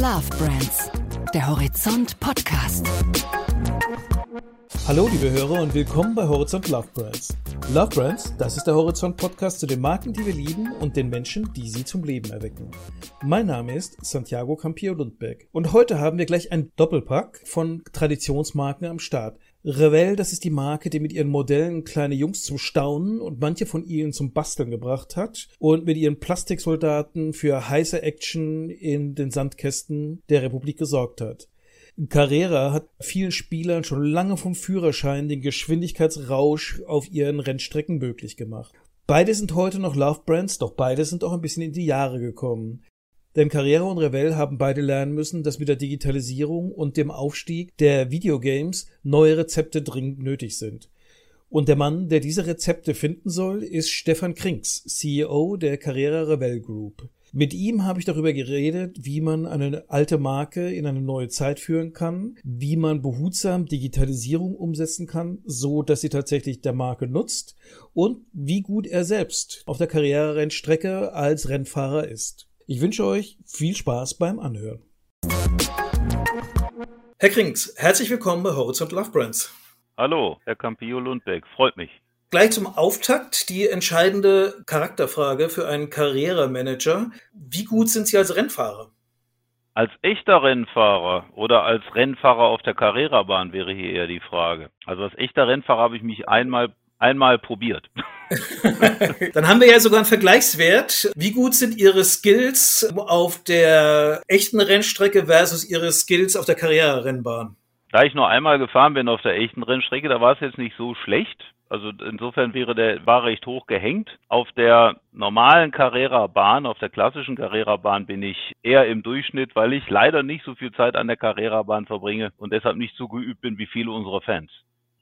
Love Brands, der Horizont Podcast. Hallo liebe Hörer und willkommen bei Horizont Love Brands. Love Brands, das ist der Horizont Podcast zu den Marken, die wir lieben und den Menschen, die sie zum Leben erwecken. Mein Name ist Santiago Campillo Lundberg und heute haben wir gleich ein Doppelpack von Traditionsmarken am Start. Revell, das ist die Marke, die mit ihren Modellen kleine Jungs zum Staunen und manche von ihnen zum Basteln gebracht hat und mit ihren Plastiksoldaten für heiße Action in den Sandkästen der Republik gesorgt hat. Carrera hat vielen Spielern schon lange vom Führerschein den Geschwindigkeitsrausch auf ihren Rennstrecken möglich gemacht. Beide sind heute noch Love Brands, doch beide sind auch ein bisschen in die Jahre gekommen. Denn Carrera und Revell haben beide lernen müssen, dass mit der Digitalisierung und dem Aufstieg der Videogames neue Rezepte dringend nötig sind. Und der Mann, der diese Rezepte finden soll, ist Stefan Krinks, CEO der Carrera Revell Group. Mit ihm habe ich darüber geredet, wie man eine alte Marke in eine neue Zeit führen kann, wie man behutsam Digitalisierung umsetzen kann, so dass sie tatsächlich der Marke nutzt und wie gut er selbst auf der Karriererennstrecke als Rennfahrer ist. Ich wünsche euch viel Spaß beim Anhören. Herr Krings, herzlich willkommen bei Horizont Love Brands. Hallo, Herr Campillo Lundbeck, freut mich. Gleich zum Auftakt die entscheidende Charakterfrage für einen Karrieremanager. Wie gut sind Sie als Rennfahrer? Als echter Rennfahrer oder als Rennfahrer auf der Carrera-Bahn wäre hier eher die Frage. Also als echter Rennfahrer habe ich mich einmal einmal probiert. Dann haben wir ja sogar einen Vergleichswert. Wie gut sind Ihre Skills auf der echten Rennstrecke versus Ihre Skills auf der Karriererennbahn? Da ich nur einmal gefahren bin auf der echten Rennstrecke, da war es jetzt nicht so schlecht. Also insofern wäre der war recht hoch gehängt. Auf der normalen Carrera-Bahn, auf der klassischen Carrera-Bahn bin ich eher im Durchschnitt, weil ich leider nicht so viel Zeit an der Carrera-Bahn verbringe und deshalb nicht so geübt bin wie viele unserer Fans.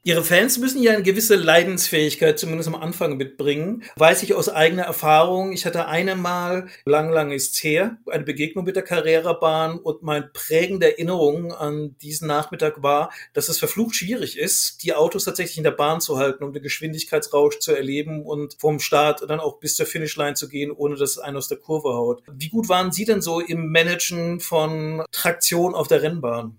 Ihre Fans müssen ja eine gewisse Leidensfähigkeit zumindest am Anfang mitbringen. Weiß ich aus eigener Erfahrung. Ich hatte einmal, lang, lang ist her, eine Begegnung mit der Carrera-Bahn und meine prägende Erinnerung an diesen Nachmittag war, dass es verflucht schwierig ist, die Autos tatsächlich in der Bahn zu halten, um den Geschwindigkeitsrausch zu erleben und vom Start dann auch bis zur Finishline zu gehen, ohne dass einer aus der Kurve haut. Wie gut waren Sie denn so im Managen von Traktion auf der Rennbahn?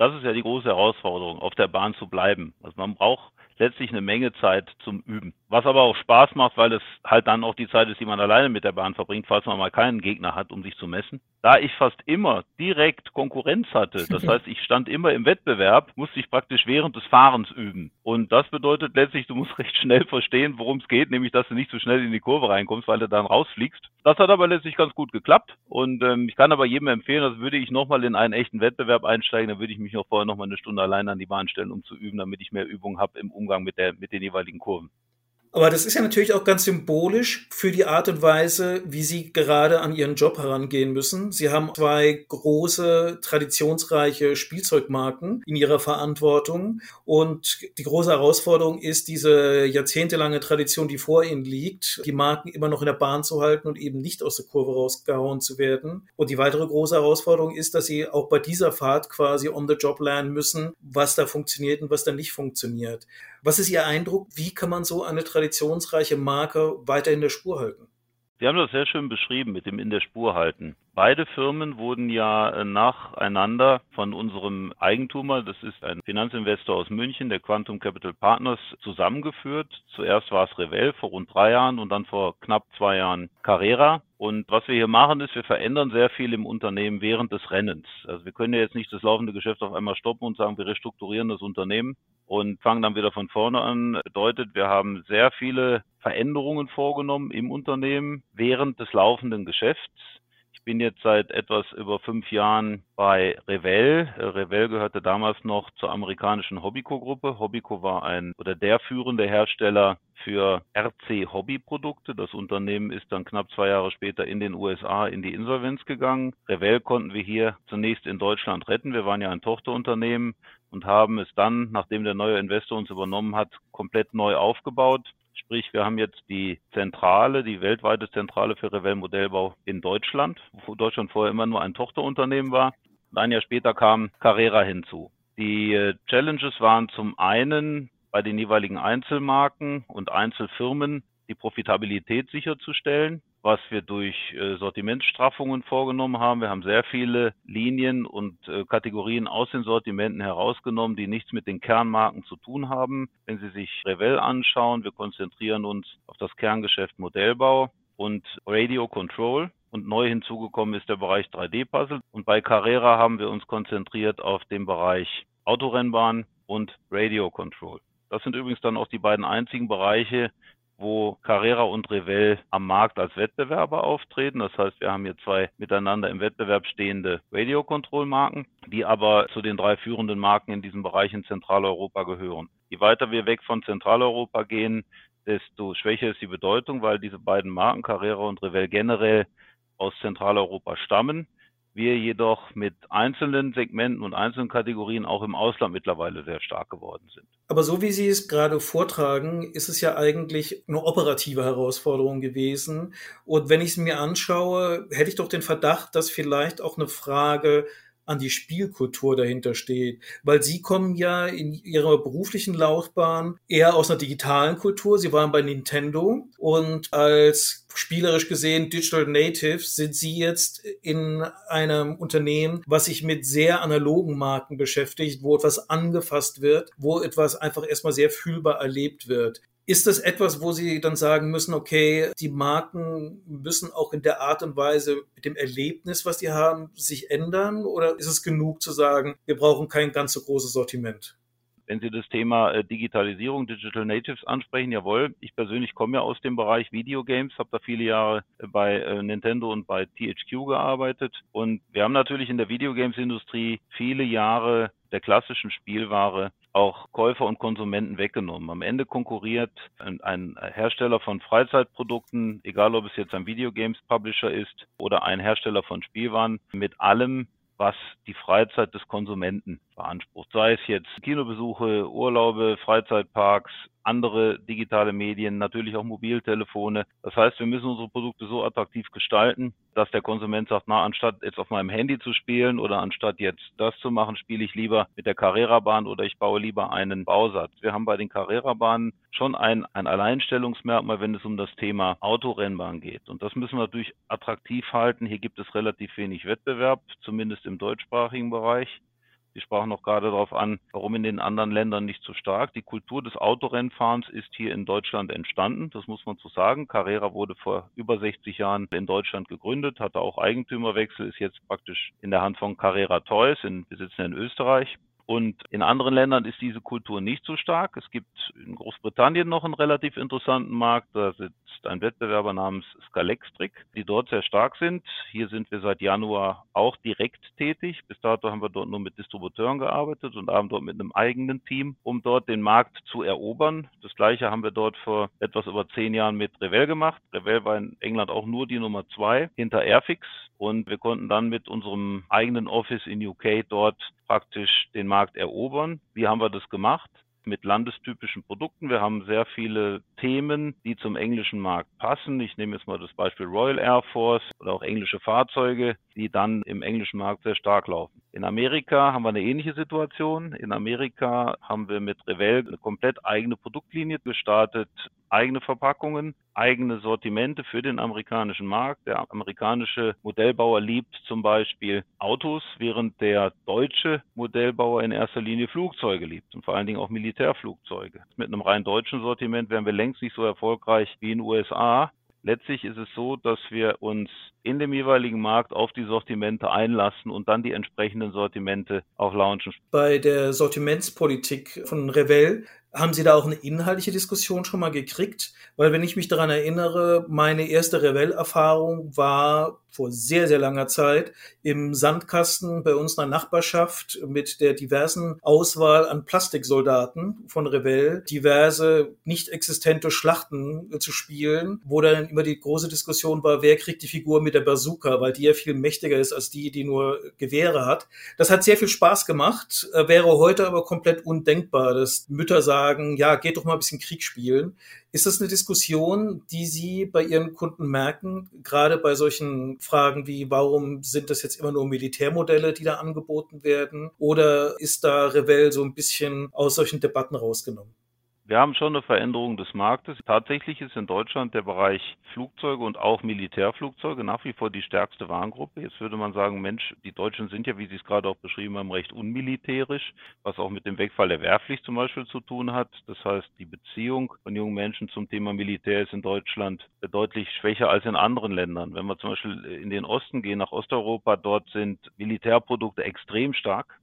Das ist ja die große Herausforderung, auf der Bahn zu bleiben. Also man braucht letztlich eine Menge Zeit zum Üben. Was aber auch Spaß macht, weil es halt dann auch die Zeit ist, die man alleine mit der Bahn verbringt, falls man mal keinen Gegner hat, um sich zu messen. Da ich fast immer direkt Konkurrenz hatte, das heißt, ich stand immer im Wettbewerb, musste ich praktisch während des Fahrens üben. Und das bedeutet letztlich, du musst recht schnell verstehen, worum es geht, nämlich, dass du nicht so schnell in die Kurve reinkommst, weil du dann rausfliegst. Das hat aber letztlich ganz gut geklappt. Und ähm, ich kann aber jedem empfehlen, dass würde ich nochmal in einen echten Wettbewerb einsteigen, dann würde ich mich noch vorher nochmal eine Stunde allein an die Bahn stellen, um zu üben, damit ich mehr Übung habe im Umgang mit, der, mit den jeweiligen Kurven. Aber das ist ja natürlich auch ganz symbolisch für die Art und Weise, wie Sie gerade an Ihren Job herangehen müssen. Sie haben zwei große, traditionsreiche Spielzeugmarken in Ihrer Verantwortung. Und die große Herausforderung ist, diese jahrzehntelange Tradition, die vor Ihnen liegt, die Marken immer noch in der Bahn zu halten und eben nicht aus der Kurve rausgehauen zu werden. Und die weitere große Herausforderung ist, dass Sie auch bei dieser Fahrt quasi on the job lernen müssen, was da funktioniert und was da nicht funktioniert. Was ist Ihr Eindruck? Wie kann man so eine traditionsreiche Marke weiter in der Spur halten? Sie haben das sehr schön beschrieben mit dem in der Spur halten. Beide Firmen wurden ja äh, nacheinander von unserem Eigentumer, das ist ein Finanzinvestor aus München, der Quantum Capital Partners, zusammengeführt. Zuerst war es Revell vor rund drei Jahren und dann vor knapp zwei Jahren Carrera. Und was wir hier machen, ist, wir verändern sehr viel im Unternehmen während des Rennens. Also wir können ja jetzt nicht das laufende Geschäft auf einmal stoppen und sagen, wir restrukturieren das Unternehmen und fangen dann wieder von vorne an. Bedeutet, wir haben sehr viele Veränderungen vorgenommen im Unternehmen während des laufenden Geschäfts. Ich bin jetzt seit etwas über fünf Jahren bei Revell. Revell gehörte damals noch zur amerikanischen Hobbyco-Gruppe. Hobbyco war ein oder der führende Hersteller für RC-Hobbyprodukte. Das Unternehmen ist dann knapp zwei Jahre später in den USA in die Insolvenz gegangen. Revell konnten wir hier zunächst in Deutschland retten. Wir waren ja ein Tochterunternehmen und haben es dann, nachdem der neue Investor uns übernommen hat, komplett neu aufgebaut. Sprich, wir haben jetzt die Zentrale, die weltweite Zentrale für Revell Modellbau in Deutschland, wo Deutschland vorher immer nur ein Tochterunternehmen war. Ein Jahr später kam Carrera hinzu. Die äh, Challenges waren zum einen bei den jeweiligen Einzelmarken und Einzelfirmen die Profitabilität sicherzustellen. Was wir durch äh, Sortimentsstraffungen vorgenommen haben. Wir haben sehr viele Linien und äh, Kategorien aus den Sortimenten herausgenommen, die nichts mit den Kernmarken zu tun haben. Wenn Sie sich Revell anschauen, wir konzentrieren uns auf das Kerngeschäft Modellbau und Radio Control. Und neu hinzugekommen ist der Bereich 3D-Puzzle. Und bei Carrera haben wir uns konzentriert auf den Bereich Autorennbahn und Radio Control. Das sind übrigens dann auch die beiden einzigen Bereiche, wo Carrera und Revell am Markt als Wettbewerber auftreten. Das heißt, wir haben hier zwei miteinander im Wettbewerb stehende Radio-Control-Marken, die aber zu den drei führenden Marken in diesem Bereich in Zentraleuropa gehören. Je weiter wir weg von Zentraleuropa gehen, desto schwächer ist die Bedeutung, weil diese beiden Marken, Carrera und Revell, generell aus Zentraleuropa stammen wir jedoch mit einzelnen Segmenten und einzelnen Kategorien auch im Ausland mittlerweile sehr stark geworden sind. Aber so wie Sie es gerade vortragen, ist es ja eigentlich eine operative Herausforderung gewesen. Und wenn ich es mir anschaue, hätte ich doch den Verdacht, dass vielleicht auch eine Frage an die Spielkultur dahinter steht. Weil Sie kommen ja in Ihrer beruflichen Laufbahn eher aus einer digitalen Kultur. Sie waren bei Nintendo und als spielerisch gesehen Digital Native sind Sie jetzt in einem Unternehmen, was sich mit sehr analogen Marken beschäftigt, wo etwas angefasst wird, wo etwas einfach erstmal sehr fühlbar erlebt wird. Ist das etwas, wo Sie dann sagen müssen, okay, die Marken müssen auch in der Art und Weise mit dem Erlebnis, was die haben, sich ändern? Oder ist es genug zu sagen, wir brauchen kein ganz so großes Sortiment? Wenn Sie das Thema äh, Digitalisierung, Digital Natives ansprechen, jawohl. Ich persönlich komme ja aus dem Bereich Videogames, habe da viele Jahre äh, bei äh, Nintendo und bei THQ gearbeitet. Und wir haben natürlich in der Videogames-Industrie viele Jahre der klassischen Spielware auch Käufer und Konsumenten weggenommen. Am Ende konkurriert ein, Hersteller von Freizeitprodukten, egal ob es jetzt ein Videogames Publisher ist oder ein Hersteller von Spielwaren, mit allem, was die Freizeit des Konsumenten beansprucht. Sei es jetzt Kinobesuche, Urlaube, Freizeitparks, andere digitale Medien, natürlich auch Mobiltelefone. Das heißt, wir müssen unsere Produkte so attraktiv gestalten, dass der Konsument sagt, na, anstatt jetzt auf meinem Handy zu spielen oder anstatt jetzt das zu machen, spiele ich lieber mit der Carrera-Bahn oder ich baue lieber einen Bausatz. Wir haben bei den Carrera-Bahnen schon ein, ein Alleinstellungsmerkmal, wenn es um das Thema Autorennbahn geht. Und das müssen wir natürlich attraktiv halten. Hier gibt es relativ wenig Wettbewerb, zumindest im deutschsprachigen Bereich. Sie sprachen noch gerade darauf an, warum in den anderen Ländern nicht so stark. Die Kultur des Autorennfahrens ist hier in Deutschland entstanden. Das muss man so sagen. Carrera wurde vor über 60 Jahren in Deutschland gegründet, hatte auch Eigentümerwechsel, ist jetzt praktisch in der Hand von Carrera Toys. In, sitzen in Österreich. Und in anderen Ländern ist diese Kultur nicht so stark. Es gibt in Großbritannien noch einen relativ interessanten Markt. Da sitzt ein Wettbewerber namens Scalextric, die dort sehr stark sind. Hier sind wir seit Januar auch direkt tätig. Bis dato haben wir dort nur mit Distributeuren gearbeitet und haben dort mit einem eigenen Team, um dort den Markt zu erobern. Das gleiche haben wir dort vor etwas über zehn Jahren mit Revell gemacht. Revell war in England auch nur die Nummer zwei hinter Airfix. Und wir konnten dann mit unserem eigenen Office in UK dort praktisch den Markt erobern. Wie haben wir das gemacht? mit landestypischen Produkten. Wir haben sehr viele Themen, die zum englischen Markt passen. Ich nehme jetzt mal das Beispiel Royal Air Force oder auch englische Fahrzeuge, die dann im englischen Markt sehr stark laufen. In Amerika haben wir eine ähnliche Situation. In Amerika haben wir mit Revell eine komplett eigene Produktlinie gestartet, eigene Verpackungen, eigene Sortimente für den amerikanischen Markt. Der amerikanische Modellbauer liebt zum Beispiel Autos, während der deutsche Modellbauer in erster Linie Flugzeuge liebt und vor allen Dingen auch Militärflugzeuge. Mit einem rein deutschen Sortiment wären wir längst nicht so erfolgreich wie in den USA. Letztlich ist es so, dass wir uns in dem jeweiligen Markt auf die Sortimente einlassen und dann die entsprechenden Sortimente auch launchen. Bei der Sortimentspolitik von Revell haben Sie da auch eine inhaltliche Diskussion schon mal gekriegt? Weil wenn ich mich daran erinnere, meine erste Revell-Erfahrung war vor sehr, sehr langer Zeit im Sandkasten bei uns in der Nachbarschaft mit der diversen Auswahl an Plastiksoldaten von Revell, diverse nicht existente Schlachten zu spielen, wo dann immer die große Diskussion war, wer kriegt die Figur mit der Bazooka, weil die ja viel mächtiger ist als die, die nur Gewehre hat. Das hat sehr viel Spaß gemacht, äh, wäre heute aber komplett undenkbar, dass Mütter sagen, ja, geht doch mal ein bisschen Krieg spielen. Ist das eine Diskussion, die Sie bei Ihren Kunden merken, gerade bei solchen Fragen wie, warum sind das jetzt immer nur Militärmodelle, die da angeboten werden? Oder ist da Revell so ein bisschen aus solchen Debatten rausgenommen? Wir haben schon eine Veränderung des Marktes. Tatsächlich ist in Deutschland der Bereich Flugzeuge und auch Militärflugzeuge nach wie vor die stärkste Warengruppe. Jetzt würde man sagen, Mensch, die Deutschen sind ja, wie Sie es gerade auch beschrieben haben, recht unmilitärisch, was auch mit dem Wegfall der Wehrpflicht zum Beispiel zu tun hat. Das heißt, die Beziehung von jungen Menschen zum Thema Militär ist in Deutschland deutlich schwächer als in anderen Ländern. Wenn wir zum Beispiel in den Osten gehen, nach Osteuropa, dort sind Militärprodukte extrem stark.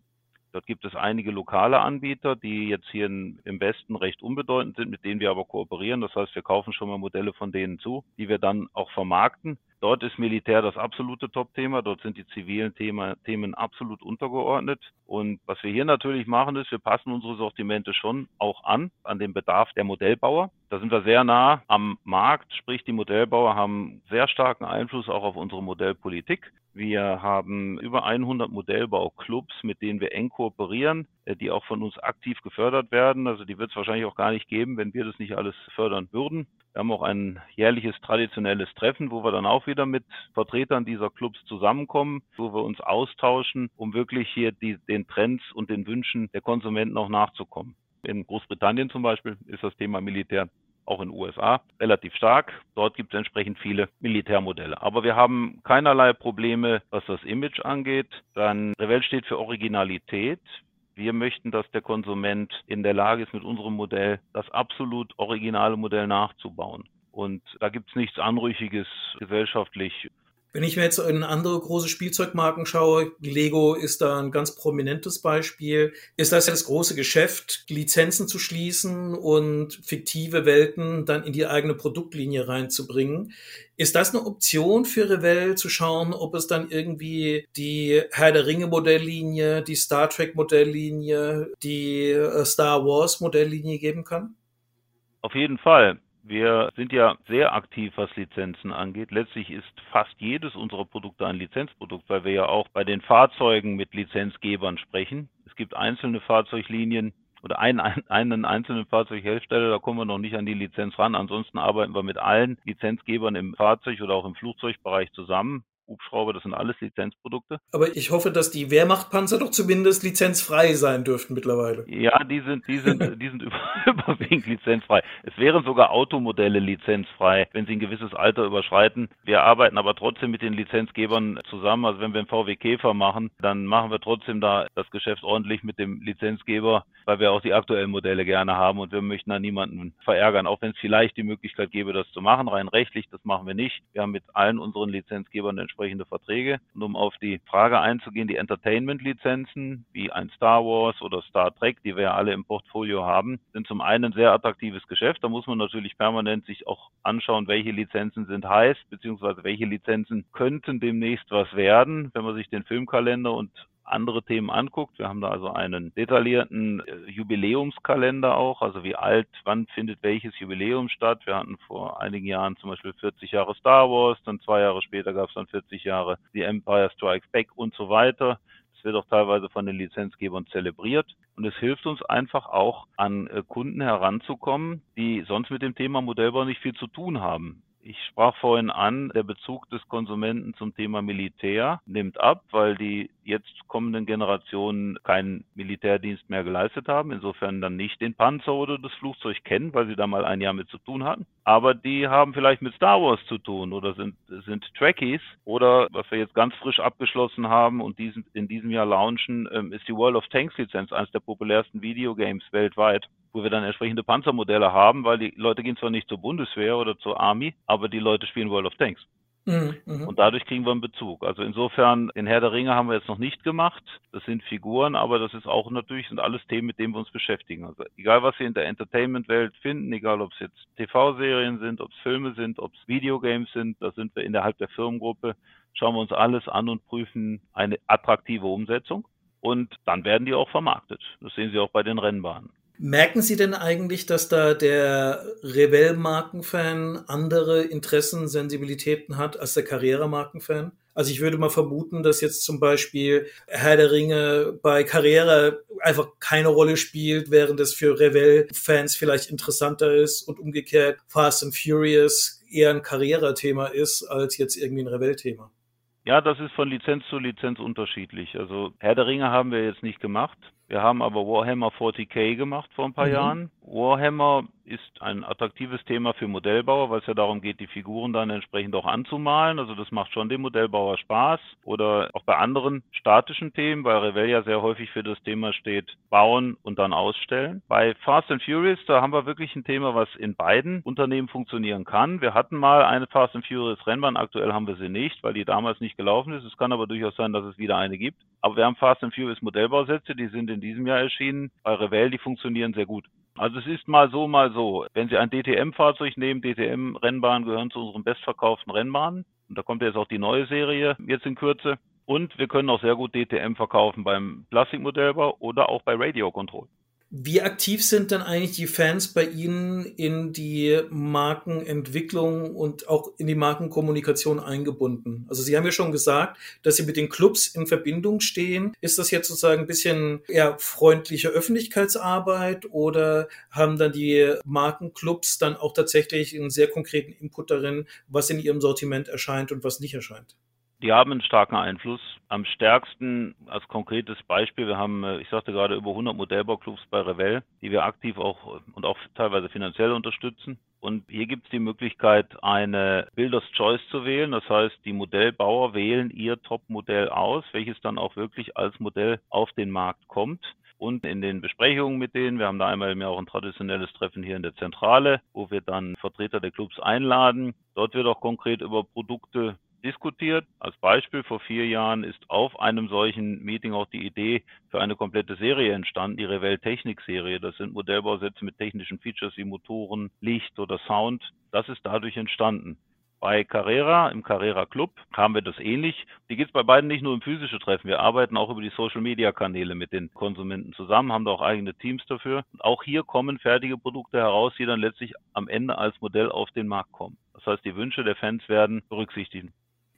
Dort gibt es einige lokale Anbieter, die jetzt hier im Westen recht unbedeutend sind, mit denen wir aber kooperieren. Das heißt, wir kaufen schon mal Modelle von denen zu, die wir dann auch vermarkten. Dort ist Militär das absolute Top-Thema. Dort sind die zivilen Thema, Themen absolut untergeordnet. Und was wir hier natürlich machen, ist, wir passen unsere Sortimente schon auch an, an den Bedarf der Modellbauer. Da sind wir sehr nah am Markt, sprich die Modellbauer haben sehr starken Einfluss auch auf unsere Modellpolitik. Wir haben über 100 Modellbauclubs, mit denen wir eng kooperieren, die auch von uns aktiv gefördert werden. Also die wird es wahrscheinlich auch gar nicht geben, wenn wir das nicht alles fördern würden. Wir haben auch ein jährliches traditionelles Treffen, wo wir dann auch wieder mit Vertretern dieser Clubs zusammenkommen, wo wir uns austauschen, um wirklich hier die, den Trends und den Wünschen der Konsumenten auch nachzukommen. In Großbritannien zum Beispiel ist das Thema Militär auch in den USA relativ stark. Dort gibt es entsprechend viele Militärmodelle. Aber wir haben keinerlei Probleme, was das Image angeht. Dann Revell steht für Originalität. Wir möchten, dass der Konsument in der Lage ist, mit unserem Modell das absolut originale Modell nachzubauen. Und da gibt es nichts Anrüchiges gesellschaftlich wenn ich mir jetzt in andere große Spielzeugmarken schaue, Lego ist da ein ganz prominentes Beispiel, ist das ja das große Geschäft, Lizenzen zu schließen und fiktive Welten dann in die eigene Produktlinie reinzubringen. Ist das eine Option für Revell zu schauen, ob es dann irgendwie die Herr der Ringe Modelllinie, die Star Trek Modelllinie, die äh, Star Wars Modelllinie geben kann? Auf jeden Fall. Wir sind ja sehr aktiv, was Lizenzen angeht. Letztlich ist fast jedes unserer Produkte ein Lizenzprodukt, weil wir ja auch bei den Fahrzeugen mit Lizenzgebern sprechen. Es gibt einzelne Fahrzeuglinien oder einen, einen einzelnen Fahrzeughersteller, da kommen wir noch nicht an die Lizenz ran. Ansonsten arbeiten wir mit allen Lizenzgebern im Fahrzeug oder auch im Flugzeugbereich zusammen. Hubschrauber, das sind alles Lizenzprodukte. Aber ich hoffe, dass die Wehrmachtpanzer doch zumindest lizenzfrei sein dürften mittlerweile. Ja, die sind, die sind, die sind überwiegend lizenzfrei. Es wären sogar Automodelle lizenzfrei, wenn sie ein gewisses Alter überschreiten. Wir arbeiten aber trotzdem mit den Lizenzgebern zusammen. Also wenn wir einen VW Käfer machen, dann machen wir trotzdem da das Geschäft ordentlich mit dem Lizenzgeber, weil wir auch die aktuellen Modelle gerne haben und wir möchten da niemanden verärgern, auch wenn es vielleicht die Möglichkeit gäbe, das zu machen. Rein rechtlich, das machen wir nicht. Wir haben mit allen unseren Lizenzgebern entsprechende Verträge. Und um auf die Frage einzugehen, die Entertainment-Lizenzen wie ein Star Wars oder Star Trek, die wir ja alle im Portfolio haben, sind zum einen ein sehr attraktives Geschäft. Da muss man natürlich permanent sich auch anschauen, welche Lizenzen sind heiß, beziehungsweise welche Lizenzen könnten demnächst was werden. Wenn man sich den Filmkalender und andere Themen anguckt. Wir haben da also einen detaillierten äh, Jubiläumskalender auch, also wie alt, wann findet welches Jubiläum statt. Wir hatten vor einigen Jahren zum Beispiel 40 Jahre Star Wars, dann zwei Jahre später gab es dann 40 Jahre The Empire Strikes Back und so weiter. Es wird auch teilweise von den Lizenzgebern zelebriert. Und es hilft uns einfach auch an äh, Kunden heranzukommen, die sonst mit dem Thema Modellbau nicht viel zu tun haben. Ich sprach vorhin an, der Bezug des Konsumenten zum Thema Militär nimmt ab, weil die jetzt kommenden Generationen keinen Militärdienst mehr geleistet haben, insofern dann nicht den Panzer oder das Flugzeug kennen, weil sie da mal ein Jahr mit zu tun hatten. Aber die haben vielleicht mit Star Wars zu tun oder sind, sind Trekkies oder was wir jetzt ganz frisch abgeschlossen haben und diesen, in diesem Jahr launchen, ähm, ist die World of Tanks Lizenz, eines der populärsten Videogames weltweit wo wir dann entsprechende Panzermodelle haben, weil die Leute gehen zwar nicht zur Bundeswehr oder zur Army, aber die Leute spielen World of Tanks. Mhm, mhm, und dadurch kriegen wir einen Bezug. Also insofern, den Herr der Ringe haben wir jetzt noch nicht gemacht. Das sind Figuren, aber das ist auch natürlich, sind alles Themen, mit denen wir uns beschäftigen. Also egal, was wir in der Entertainment-Welt finden, egal ob es jetzt TV-Serien sind, ob es Filme sind, ob es Videogames sind, da sind wir innerhalb der Firmengruppe, schauen wir uns alles an und prüfen eine attraktive Umsetzung. Und dann werden die auch vermarktet. Das sehen Sie auch bei den Rennbahnen. Merken Sie denn eigentlich, dass da der Revell-Markenfan andere Interessen, Sensibilitäten hat als der Carrera-Markenfan? Also ich würde mal vermuten, dass jetzt zum Beispiel Herr der Ringe bei Carrera einfach keine Rolle spielt, während es für Revell-Fans vielleicht interessanter ist und umgekehrt Fast and Furious eher ein Carrera-Thema ist als jetzt irgendwie ein Revell-Thema. Ja, das ist von Lizenz zu Lizenz unterschiedlich. Also Herr der Ringe haben wir jetzt nicht gemacht. Wir haben aber Warhammer 40k gemacht vor ein paar mhm. Jahren. Warhammer ist ein attraktives Thema für Modellbauer, weil es ja darum geht, die Figuren dann entsprechend auch anzumalen. Also das macht schon dem Modellbauer Spaß. Oder auch bei anderen statischen Themen, weil Revell ja sehr häufig für das Thema steht, bauen und dann ausstellen. Bei Fast and Furious, da haben wir wirklich ein Thema, was in beiden Unternehmen funktionieren kann. Wir hatten mal eine Fast and Furious Rennbahn, aktuell haben wir sie nicht, weil die damals nicht gelaufen ist. Es kann aber durchaus sein, dass es wieder eine gibt. Aber wir haben Fast and Furious Modellbausätze, die sind in diesem Jahr erschienen. Bei Revell, die funktionieren sehr gut. Also es ist mal so, mal so. Wenn Sie ein DTM-Fahrzeug nehmen, DTM-Rennbahnen gehören zu unseren bestverkauften Rennbahnen. Und da kommt jetzt auch die neue Serie jetzt in Kürze. Und wir können auch sehr gut DTM verkaufen beim Plastikmodellbau oder auch bei Radio Control. Wie aktiv sind denn eigentlich die Fans bei Ihnen in die Markenentwicklung und auch in die Markenkommunikation eingebunden? Also Sie haben ja schon gesagt, dass Sie mit den Clubs in Verbindung stehen. Ist das jetzt sozusagen ein bisschen eher freundliche Öffentlichkeitsarbeit oder haben dann die Markenclubs dann auch tatsächlich einen sehr konkreten Input darin, was in ihrem Sortiment erscheint und was nicht erscheint? Die haben einen starken Einfluss. Am stärksten als konkretes Beispiel, wir haben, äh, ich sagte gerade, über 100 Modellbauclubs bei Revell, die wir aktiv auch und auch teilweise finanziell unterstützen. Und hier gibt es die Möglichkeit, eine Builders Choice zu wählen. Das heißt, die Modellbauer wählen ihr Top-Modell aus, welches dann auch wirklich als Modell auf den Markt kommt und in den Besprechungen mit denen. Wir haben da einmal im Jahr auch ein traditionelles Treffen hier in der Zentrale, wo wir dann Vertreter der Clubs einladen. Dort wird auch konkret über Produkte diskutiert. Als Beispiel vor vier Jahren ist auf einem solchen Meeting auch die Idee für eine komplette Serie entstanden, die Revell Technik Serie. Das sind Modellbausätze mit technischen Features wie Motoren, Licht oder Sound. Das ist dadurch entstanden. Bei Carrera, im Carrera Club, haben wir das ähnlich. Die gibt es bei beiden nicht nur im physischen Treffen. Wir arbeiten auch über die Social Media Kanäle mit den Konsumenten zusammen, haben da auch eigene Teams dafür. Auch hier kommen fertige Produkte heraus, die dann letztlich am Ende als Modell auf den Markt kommen. Das heißt, die Wünsche der Fans werden berücksichtigt.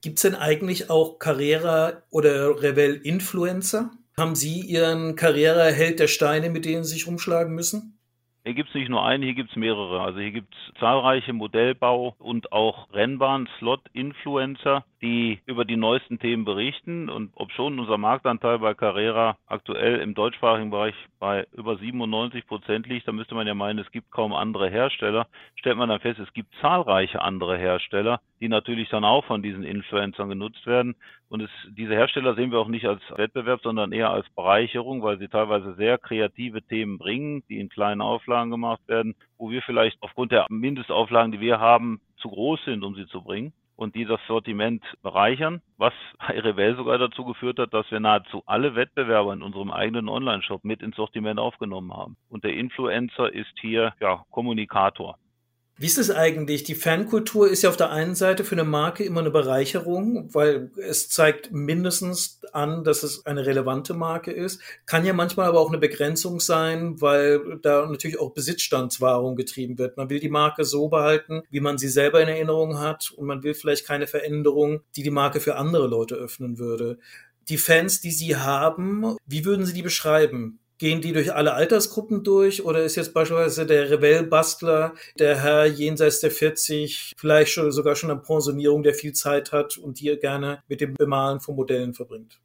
Gibt es denn eigentlich auch Carrera oder Revell-Influencer? Haben Sie Ihren Carrera-Held der Steine, mit denen Sie sich rumschlagen müssen? Hier gibt es nicht nur einen, hier gibt es mehrere. Also hier gibt es zahlreiche Modellbau- und auch Rennbahn-Slot-Influencer, die über die neuesten Themen berichten. Und ob schon unser Marktanteil bei Carrera aktuell im deutschsprachigen Bereich bei über 97 Prozent liegt, da müsste man ja meinen, es gibt kaum andere Hersteller. Stellt man dann fest, es gibt zahlreiche andere Hersteller, die natürlich dann auch von diesen Influencern genutzt werden. Und es, diese Hersteller sehen wir auch nicht als Wettbewerb, sondern eher als Bereicherung, weil sie teilweise sehr kreative Themen bringen, die in kleinen Auflagen gemacht werden, wo wir vielleicht aufgrund der Mindestauflagen, die wir haben, zu groß sind, um sie zu bringen und die das Sortiment bereichern, was bei Revell sogar dazu geführt hat, dass wir nahezu alle Wettbewerber in unserem eigenen Online-Shop mit ins Sortiment aufgenommen haben. Und der Influencer ist hier ja Kommunikator. Wie ist es eigentlich? Die Fankultur ist ja auf der einen Seite für eine Marke immer eine Bereicherung, weil es zeigt mindestens an, dass es eine relevante Marke ist. Kann ja manchmal aber auch eine Begrenzung sein, weil da natürlich auch Besitzstandswahrung getrieben wird. Man will die Marke so behalten, wie man sie selber in Erinnerung hat und man will vielleicht keine Veränderung, die die Marke für andere Leute öffnen würde. Die Fans, die Sie haben, wie würden Sie die beschreiben? Gehen die durch alle Altersgruppen durch oder ist jetzt beispielsweise der Rebellbastler, der Herr jenseits der 40, vielleicht schon, sogar schon eine Pensionierung, der viel Zeit hat und die gerne mit dem Bemalen von Modellen verbringt?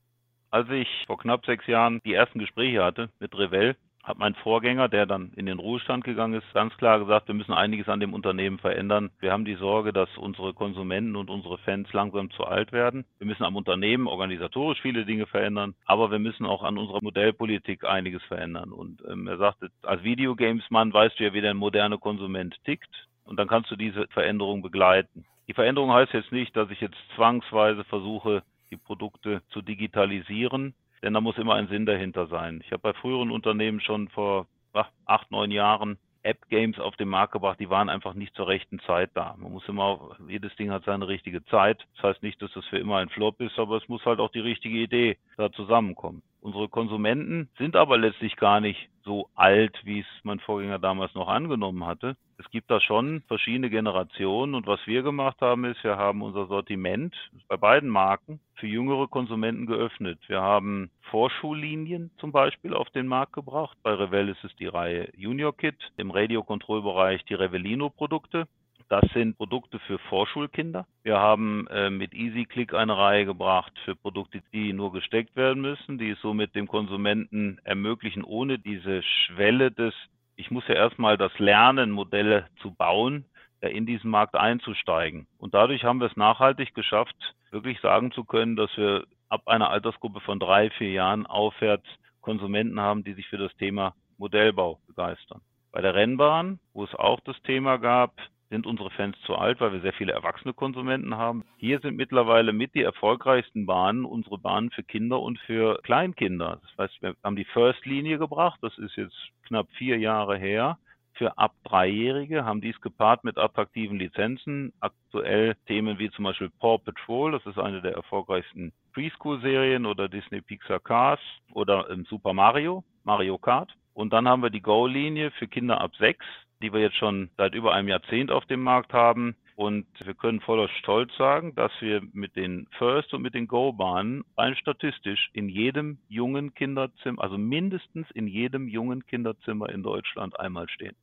Als ich vor knapp sechs Jahren die ersten Gespräche hatte mit Revell, hat mein Vorgänger, der dann in den Ruhestand gegangen ist, ganz klar gesagt, wir müssen einiges an dem Unternehmen verändern. Wir haben die Sorge, dass unsere Konsumenten und unsere Fans langsam zu alt werden. Wir müssen am Unternehmen organisatorisch viele Dinge verändern, aber wir müssen auch an unserer Modellpolitik einiges verändern. Und ähm, er sagte, als Videogamesmann weißt du ja, wie der moderne Konsument tickt und dann kannst du diese Veränderung begleiten. Die Veränderung heißt jetzt nicht, dass ich jetzt zwangsweise versuche, die Produkte zu digitalisieren, denn da muss immer ein Sinn dahinter sein. Ich habe bei früheren Unternehmen schon vor ach, acht, neun Jahren App-Games auf den Markt gebracht, die waren einfach nicht zur rechten Zeit da. Man muss immer, jedes Ding hat seine richtige Zeit. Das heißt nicht, dass das für immer ein Flop ist, aber es muss halt auch die richtige Idee da zusammenkommen. Unsere Konsumenten sind aber letztlich gar nicht so alt, wie es mein Vorgänger damals noch angenommen hatte. Es gibt da schon verschiedene Generationen und was wir gemacht haben, ist, wir haben unser Sortiment bei beiden Marken für jüngere Konsumenten geöffnet. Wir haben Vorschullinien zum Beispiel auf den Markt gebracht. Bei Revell ist es die Reihe Junior Kit, im Radio-Control-Bereich die Revellino-Produkte Das sind Produkte für Vorschulkinder. Wir haben äh, mit EasyClick eine Reihe gebracht für Produkte, die nur gesteckt werden müssen, die es somit dem Konsumenten ermöglichen, ohne diese Schwelle des, ich muss ja erstmal das lernen, Modelle zu bauen, in diesen Markt einzusteigen. Und dadurch haben wir es nachhaltig geschafft, wirklich sagen zu können, dass wir ab einer Altersgruppe von drei, vier Jahren aufwärts Konsumenten haben, die sich für das Thema Modellbau begeistern. Bei der Rennbahn, wo es auch das Thema gab, sind unsere Fans zu alt, weil wir sehr viele erwachsene Konsumenten haben. Hier sind mittlerweile mit die erfolgreichsten Bahnen unsere Bahnen für Kinder und für Kleinkinder. Das heißt, wir haben die First-Linie gebracht, das ist jetzt knapp vier Jahre her. Für ab Dreijährige haben dies gepaart mit attraktiven Lizenzen. Aktuell Themen wie zum Beispiel Paw Patrol, das ist eine der erfolgreichsten Preschool-Serien oder Disney Pixar Cars oder Super Mario, Mario Kart. Und dann haben wir die Go-Linie für Kinder ab sechs, die wir jetzt schon seit über einem Jahrzehnt auf dem Markt haben. Und wir können voller Stolz sagen, dass wir mit den First und mit den Go-Bahnen rein statistisch in jedem jungen Kinderzimmer, also mindestens in jedem jungen Kinderzimmer in Deutschland einmal stehen.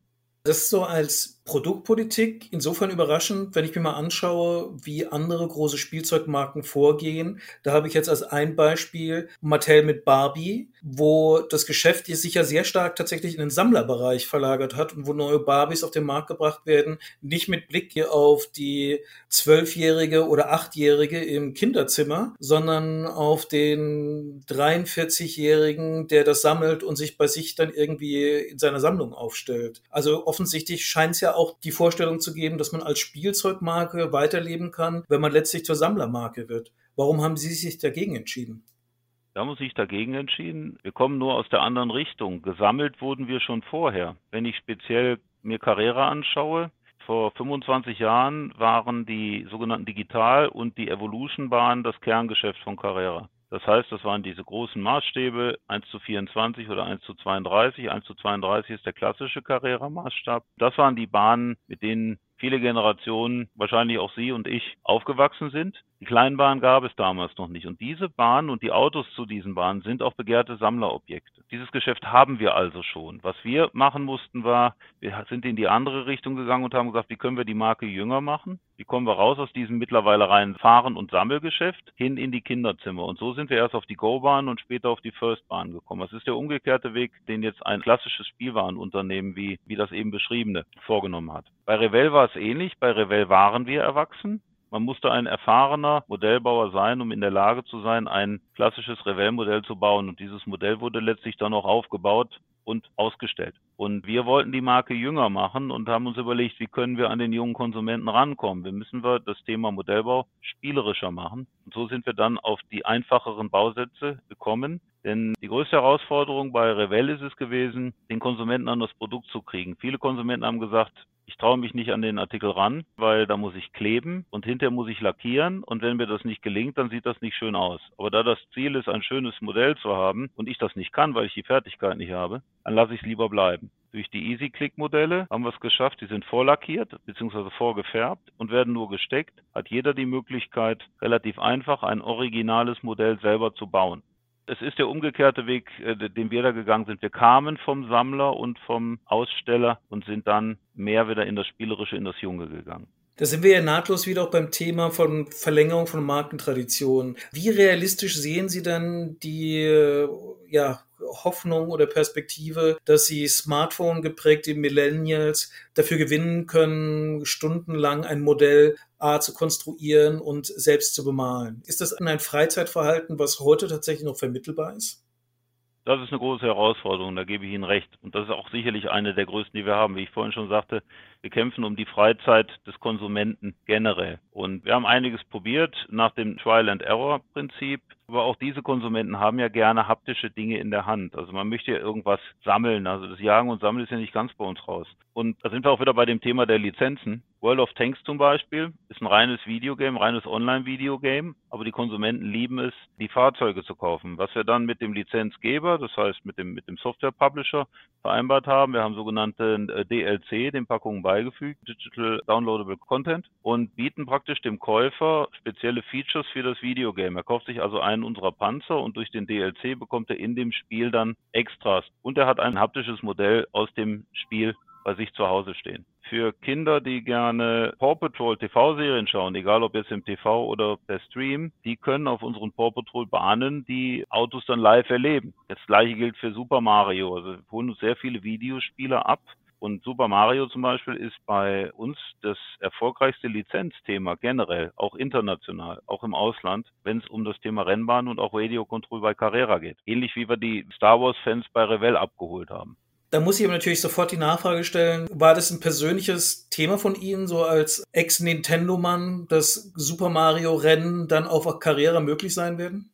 Das ist so als Produktpolitik insofern überraschend, wenn ich mir mal anschaue, wie andere große Spielzeugmarken vorgehen. Da habe ich jetzt als ein Beispiel Mattel mit Barbie, wo das Geschäft sich ja sehr stark tatsächlich in den Sammlerbereich verlagert hat und wo neue Barbies auf den Markt gebracht werden, nicht mit Blick auf die Zwölfjährige oder Achtjährige im Kinderzimmer, sondern auf den 43-Jährigen, der das sammelt und sich bei sich dann irgendwie in seiner Sammlung aufstellt. Also offensichtlich scheint es ja auch die Vorstellung zu geben, dass man als Spielzeugmarke weiterleben kann, wenn man letztlich zur Sammlermarke wird. Warum haben Sie sich dagegen entschieden? Da muss ich dagegen entschieden. Wir kommen nur aus der anderen Richtung. Gesammelt wurden wir schon vorher. Wenn ich speziell mir Carrera anschaue, vor 25 Jahren waren die sogenannten Digital- und die Evolution-Bahnen das Kerngeschäft von Carrera. Das heißt, das waren diese großen Maßstäbe, 1 zu 24 oder 1 zu 32. 1 zu 32 ist der klassische Carrera-Maßstab. Das waren die Bahnen, mit denen viele Generationen, wahrscheinlich auch Sie und ich, aufgewachsen sind. Die Kleinbahn gab es damals noch nicht. Und diese Bahnen und die Autos zu diesen Bahnen sind auch begehrte Sammlerobjekte. Dieses Geschäft haben wir also schon. Was wir machen mussten war, wir sind in die andere Richtung gegangen und haben gesagt, wie können wir die Marke jünger machen? Wie kommen wir raus aus diesem mittlerweile reinen Fahren- und Sammelgeschäft hin in die Kinderzimmer? Und so sind wir erst auf die Go-Bahn und später auf die First-Bahn gekommen. Das ist der umgekehrte Weg, den jetzt ein klassisches Spielwarenunternehmen wie, wie das eben beschriebene vorgenommen hat. Bei Revell war es ähnlich. Bei Revell waren wir erwachsen. Man musste ein erfahrener Modellbauer sein, um in der Lage zu sein, ein klassisches Revell-Modell zu bauen. Und dieses Modell wurde letztlich dann auch aufgebaut und ausgestellt. Und wir wollten die Marke jünger machen und haben uns überlegt, wie können wir an den jungen Konsumenten rankommen? Wie müssen wir das Thema Modellbau spielerischer machen? Und so sind wir dann auf die einfacheren Bausätze gekommen. Denn die größte Herausforderung bei Revell ist es gewesen, den Konsumenten an das Produkt zu kriegen. Viele Konsumenten haben gesagt, ich traue mich nicht an den Artikel ran, weil da muss ich kleben und hinterher muss ich lackieren und wenn mir das nicht gelingt, dann sieht das nicht schön aus. Aber da das Ziel ist, ein schönes Modell zu haben und ich das nicht kann, weil ich die Fertigkeit nicht habe, dann lasse ich es lieber bleiben. Durch die EasyClick-Modelle haben wir es geschafft, die sind vorlackiert bzw. vorgefärbt und werden nur gesteckt. Hat jeder die Möglichkeit, relativ einfach ein originales Modell selber zu bauen es ist der umgekehrte Weg, äh, den wir da gegangen sind. Wir kamen vom Sammler und vom Aussteller und sind dann mehr wieder in das Spielerische, in das Junge gegangen. Da sind wir ja nahtlos wieder auch beim Thema von Verlängerung von Markentraditionen. Wie realistisch sehen Sie denn die äh, ja, Hoffnung oder Perspektive, dass Sie Smartphone geprägte Millennials dafür gewinnen können, stundenlang ein Modell A zu konstruieren und selbst zu bemalen? Ist das ein Freizeitverhalten, was heute tatsächlich noch vermittelbar ist? Das ist eine große Herausforderung, da gebe ich Ihnen recht. Und das ist auch sicherlich eine der größten, die wir haben. Wie ich vorhin schon sagte, wir kämpfen um die Freizeit des Konsumenten generell. Und wir haben einiges probiert nach dem Trial-and-Error-Prinzip. Aber auch diese Konsumenten haben ja gerne haptische Dinge in der Hand. Also man möchte ja irgendwas sammeln. Also das Jagen und Sammeln ist ja nicht ganz bei uns raus. Und da sind wir auch wieder bei dem Thema der Lizenzen. World of Tanks zum Beispiel ist ein reines Videogame, reines Online-Videogame, aber die Konsumenten lieben es, die Fahrzeuge zu kaufen. Was wir dann mit dem Lizenzgeber, das heißt mit dem, mit dem Software-Publisher vereinbart haben, wir haben sogenannte äh, DLC, den Packungen beigefügt, Digital Downloadable Content, und bieten praktisch dem Käufer spezielle Features für das Videogame. Er kauft sich also einen unserer Panzer und durch den DLC bekommt er in dem Spiel dann Extras. Und er hat ein haptisches Modell aus dem Spiel bei sich zu Hause stehen. Für Kinder, die gerne Paw Patrol TV-Serien schauen, egal ob jetzt im TV oder per Stream, die können auf unseren Paw Patrol Bahnen die Autos dann live erleben. Das gleiche gilt für Super Mario. Also wir holen uns sehr viele Videospiele ab. Und Super Mario zum Beispiel ist bei uns das erfolgreichste Lizenzthema generell, auch international, auch im Ausland, wenn es um das Thema Rennbahn und auch Radio Control bei Carrera geht. Ähnlich wie wir die Star Wars Fans bei Revell abgeholt haben. Da muss ich aber natürlich sofort die Nachfrage stellen, war das ein persönliches Thema von Ihnen, so als Ex-Nintendo-Mann, dass Super Mario-Rennen dann auf Carrera möglich sein werden?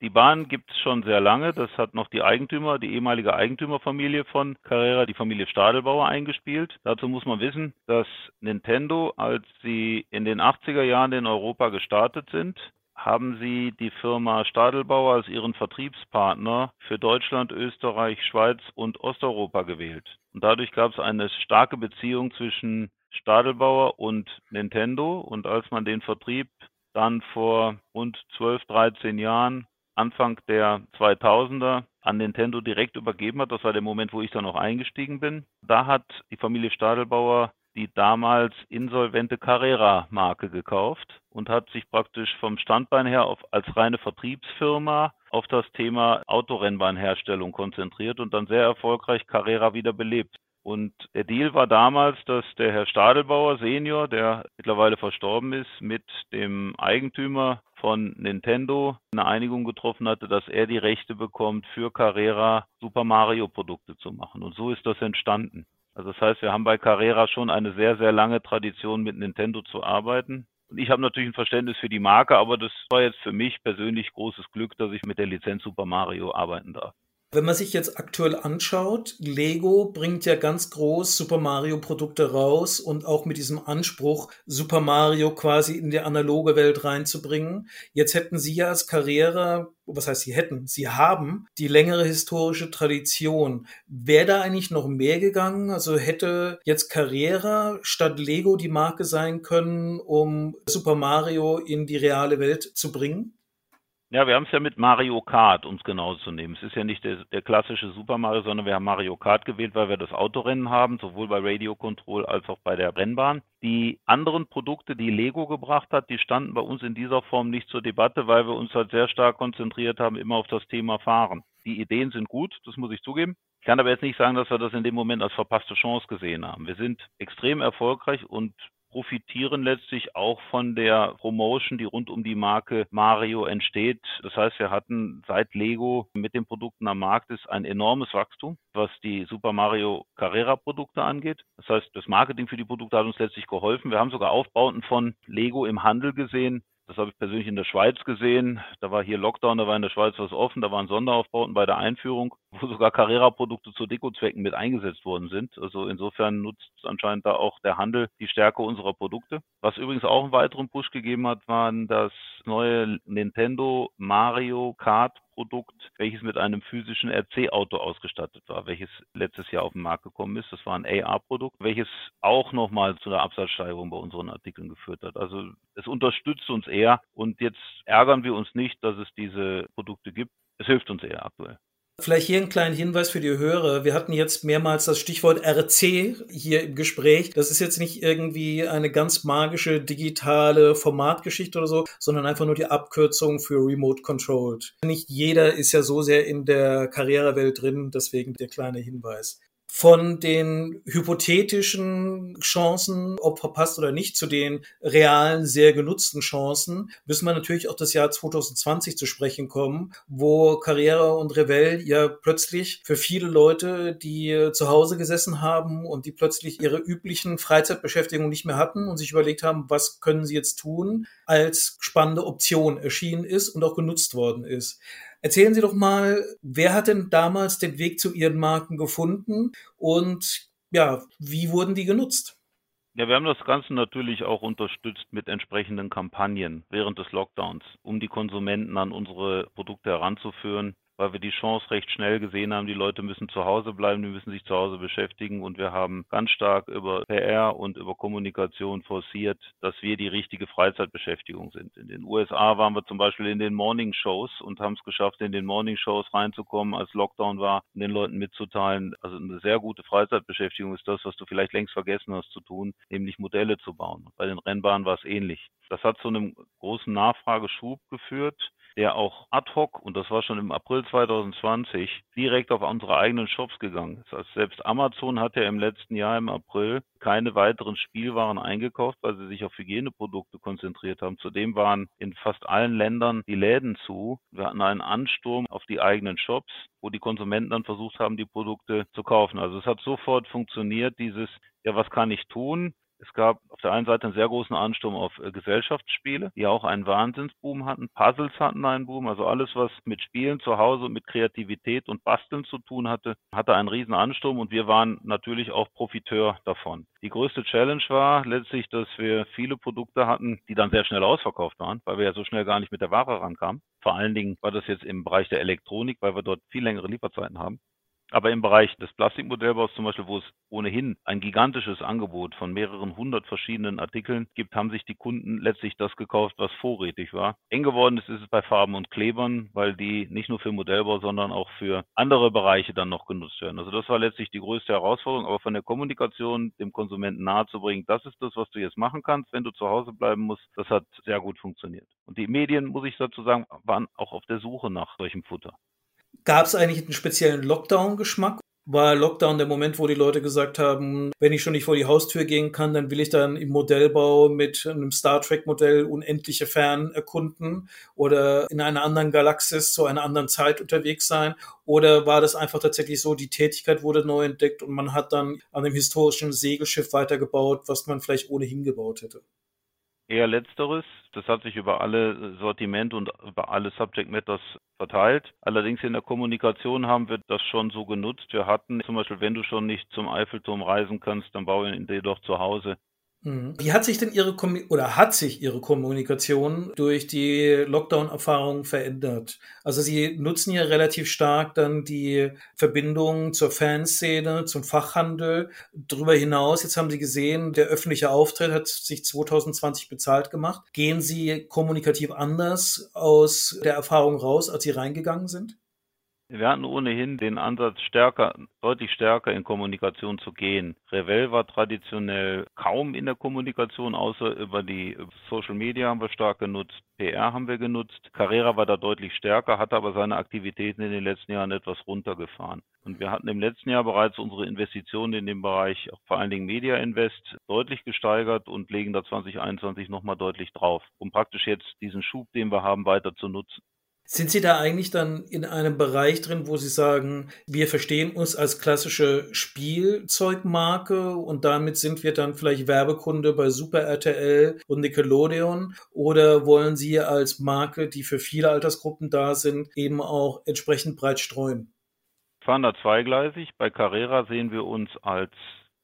Die Bahn gibt es schon sehr lange. Das hat noch die Eigentümer, die ehemalige Eigentümerfamilie von Carrera, die Familie Stadelbauer, eingespielt. Dazu muss man wissen, dass Nintendo, als sie in den 80er Jahren in Europa gestartet sind, haben Sie die Firma Stadelbauer als Ihren Vertriebspartner für Deutschland, Österreich, Schweiz und Osteuropa gewählt. Und dadurch gab es eine starke Beziehung zwischen Stadelbauer und Nintendo. Und als man den Vertrieb dann vor rund 12, 13 Jahren, Anfang der 2000er, an Nintendo direkt übergeben hat, das war der Moment, wo ich dann noch eingestiegen bin, da hat die Familie Stadelbauer die damals insolvente Carrera-Marke gekauft und hat sich praktisch vom Standbein her auf, als reine Vertriebsfirma auf das Thema Autorennbahnherstellung konzentriert und dann sehr erfolgreich Carrera wieder belebt. Und der Deal war damals, dass der Herr Stadelbauer Senior, der mittlerweile verstorben ist, mit dem Eigentümer von Nintendo eine Einigung getroffen hatte, dass er die Rechte bekommt, für Carrera Super Mario Produkte zu machen. Und so ist das entstanden. Also das heißt, wir haben bei Carrera schon eine sehr, sehr lange Tradition mit Nintendo zu arbeiten. Und ich habe natürlich ein Verständnis für die Marke, aber das war jetzt für mich persönlich großes Glück, dass ich mit der Lizenz Super Mario arbeiten darf. Wenn man sich jetzt aktuell anschaut, Lego bringt ja ganz groß Super Mario Produkte raus und auch mit diesem Anspruch, Super Mario quasi in die analoge Welt reinzubringen. Jetzt hätten Sie ja als Karriere, was heißt Sie hätten, Sie haben die längere historische Tradition. Wäre da eigentlich noch mehr gegangen? Also hätte jetzt Carrera statt Lego die Marke sein können, um Super Mario in die reale Welt zu bringen? Ja, wir haben es ja mit Mario Kart, um es genau zu nehmen. Es ist ja nicht der, der, klassische Super Mario, sondern wir haben Mario Kart gewählt, weil wir das Autorennen haben, sowohl bei Radio Control als auch bei der Rennbahn. Die anderen Produkte, die Lego gebracht hat, die standen bei uns in dieser Form nicht zur Debatte, weil wir uns halt sehr stark konzentriert haben, immer auf das Thema Fahren. Die Ideen sind gut, das muss ich zugeben. Ich kann aber jetzt nicht sagen, dass wir das in dem Moment als verpasste Chance gesehen haben. Wir sind extrem erfolgreich und profitieren letztlich auch von der Promotion, die rund um die Marke Mario entsteht. Das heißt, wir hatten seit Lego mit den Produkten am Markt ist ein enormes Wachstum, was die Super Mario Carrera Produkte angeht. Das heißt, das Marketing für die Produkte hat uns letztlich geholfen. Wir haben sogar Aufbauten von Lego im Handel gesehen, das habe ich persönlich in der Schweiz gesehen. Da war hier Lockdown, da war in der Schweiz was offen, da waren Sonderaufbauten bei der Einführung, wo sogar Carrera-Produkte zu Dekozwecken mit eingesetzt worden sind. Also insofern nutzt anscheinend da auch der Handel die Stärke unserer Produkte. Was übrigens auch einen weiteren Push gegeben hat, waren das neue Nintendo Mario Kart Produkt, welches mit einem physischen RC-Auto ausgestattet war, welches letztes Jahr auf den Markt gekommen ist. Das war ein AR-Produkt, welches auch nochmal zu einer Absatzsteigerung bei unseren Artikeln geführt hat. Also es unterstützt uns eher und jetzt ärgern wir uns nicht, dass es diese Produkte gibt. Es hilft uns eher aktuell. Vielleicht hier einen kleinen Hinweis für die Hörer. Wir hatten jetzt mehrmals das Stichwort RC hier im Gespräch. Das ist jetzt nicht irgendwie eine ganz magische digitale Formatgeschichte oder so, sondern einfach nur die Abkürzung für Remote Controlled. Nicht jeder ist ja so sehr in der Karrierewelt drin, deswegen der kleine Hinweis von den hypothetischen Chancen, ob verpasst oder nicht, zu den realen, sehr genutzten Chancen, müssen wir natürlich auch das Jahr 2020 zu sprechen kommen, wo Carrera und Revell ja plötzlich für viele Leute, die zu Hause gesessen haben und die plötzlich ihre üblichen Freizeitbeschäftigungen nicht mehr hatten und sich überlegt haben, was können sie jetzt tun, als spannende Option erschienen ist und auch genutzt worden ist. Erzählen Sie doch mal, wer hat denn damals den Weg zu Ihren Marken gefunden und ja, wie wurden die genutzt? Ja, wir haben das Ganze natürlich auch unterstützt mit entsprechenden Kampagnen während des Lockdowns, um die Konsumenten an unsere Produkte heranzuführen. Weil wir die Chance recht schnell gesehen haben, die Leute müssen zu Hause bleiben, die müssen sich zu Hause beschäftigen und wir haben ganz stark über PR und über Kommunikation forciert, dass wir die richtige Freizeitbeschäftigung sind. In den USA waren wir zum Beispiel in den Morning Shows und haben es geschafft, in den Morning Shows reinzukommen, als Lockdown war, und den Leuten mitzuteilen, also eine sehr gute Freizeitbeschäftigung ist das, was du vielleicht längst vergessen hast zu tun, nämlich Modelle zu bauen. Bei den Rennbahnen war es ähnlich. Das hat zu einem großen Nachfrageschub geführt der auch ad hoc, und das war schon im April 2020, direkt auf unsere eigenen Shops gegangen ist. Also selbst Amazon hat ja im letzten Jahr im April keine weiteren Spielwaren eingekauft, weil sie sich auf Hygieneprodukte konzentriert haben. Zudem waren in fast allen Ländern die Läden zu. Wir hatten einen Ansturm auf die eigenen Shops, wo die Konsumenten dann versucht haben, die Produkte zu kaufen. Also es hat sofort funktioniert, dieses, ja, was kann ich tun? Es gab auf der einen Seite einen sehr großen Ansturm auf äh, Gesellschaftsspiele, die auch einen Wahnsinnsboom hatten. Puzzles hatten einen Boom, also alles, was mit Spielen zu Hause und mit Kreativität und Basteln zu tun hatte, hatte einen riesen Ansturm und wir waren natürlich auch Profiteur davon. Die größte Challenge war letztlich, dass wir viele Produkte hatten, die dann sehr schnell ausverkauft waren, weil wir ja so schnell gar nicht mit der Ware rankamen. Vor allen Dingen war das jetzt im Bereich der Elektronik, weil wir dort viel längere Lieferzeiten haben. Aber im Bereich des Plastikmodellbaus zum Beispiel, wo es ohnehin ein gigantisches Angebot von mehreren hundert verschiedenen Artikeln gibt, haben sich die Kunden letztlich das gekauft, was vorrätig war. Eng geworden ist, ist es bei Farben und Klebern, weil die nicht nur für Modellbau, sondern auch für andere Bereiche dann noch genutzt werden. Also das war letztlich die größte Herausforderung, aber von der Kommunikation dem Konsumenten nahezubringen, das ist das, was du jetzt machen kannst, wenn du zu Hause bleiben musst, das hat sehr gut funktioniert. Und die Medien, muss ich dazu sagen, waren auch auf der Suche nach solchem Futter. Gab es eigentlich einen speziellen Lockdown-Geschmack? War Lockdown der Moment, wo die Leute gesagt haben, wenn ich schon nicht vor die Haustür gehen kann, dann will ich dann im Modellbau mit einem Star Trek-Modell unendliche Fern erkunden oder in einer anderen Galaxis zu einer anderen Zeit unterwegs sein? Oder war das einfach tatsächlich so, die Tätigkeit wurde neu entdeckt und man hat dann an dem historischen Segelschiff weitergebaut, was man vielleicht ohnehin gebaut hätte? Eher letzteres. Das hat sich über alle Sortimente und über alle Subject Matters verteilt. Allerdings in der Kommunikation haben wir das schon so genutzt. Wir hatten zum Beispiel, wenn du schon nicht zum Eiffelturm reisen kannst, dann baue ihn dir doch zu Hause. Wie hat sich denn Ihre oder hat sich Ihre Kommunikation durch die Lockdown-Erfahrung verändert? Also Sie nutzen ja relativ stark dann die Verbindung zur Fanszene, zum Fachhandel. Darüber hinaus, jetzt haben Sie gesehen, der öffentliche Auftritt hat sich 2020 bezahlt gemacht. Gehen Sie kommunikativ anders aus der Erfahrung raus, als Sie reingegangen sind? Wir hatten ohnehin den Ansatz, stärker, deutlich stärker in Kommunikation zu gehen. Revell war traditionell kaum in der Kommunikation, außer über die Social Media haben wir stark genutzt, PR haben wir genutzt. Carrera war da deutlich stärker, hatte aber seine Aktivitäten in den letzten Jahren etwas runtergefahren. Und wir hatten im letzten Jahr bereits unsere Investitionen in dem Bereich, vor allen Dingen Media Invest, deutlich gesteigert und legen da 2021 nochmal deutlich drauf, um praktisch jetzt diesen Schub, den wir haben, weiter zu nutzen. Sind Sie da eigentlich dann in einem Bereich drin, wo Sie sagen, wir verstehen uns als klassische Spielzeugmarke und damit sind wir dann vielleicht Werbekunde bei Super RTL und Nickelodeon? Oder wollen Sie als Marke, die für viele Altersgruppen da sind, eben auch entsprechend breit streuen? fahren da zweigleisig. Bei Carrera sehen wir uns als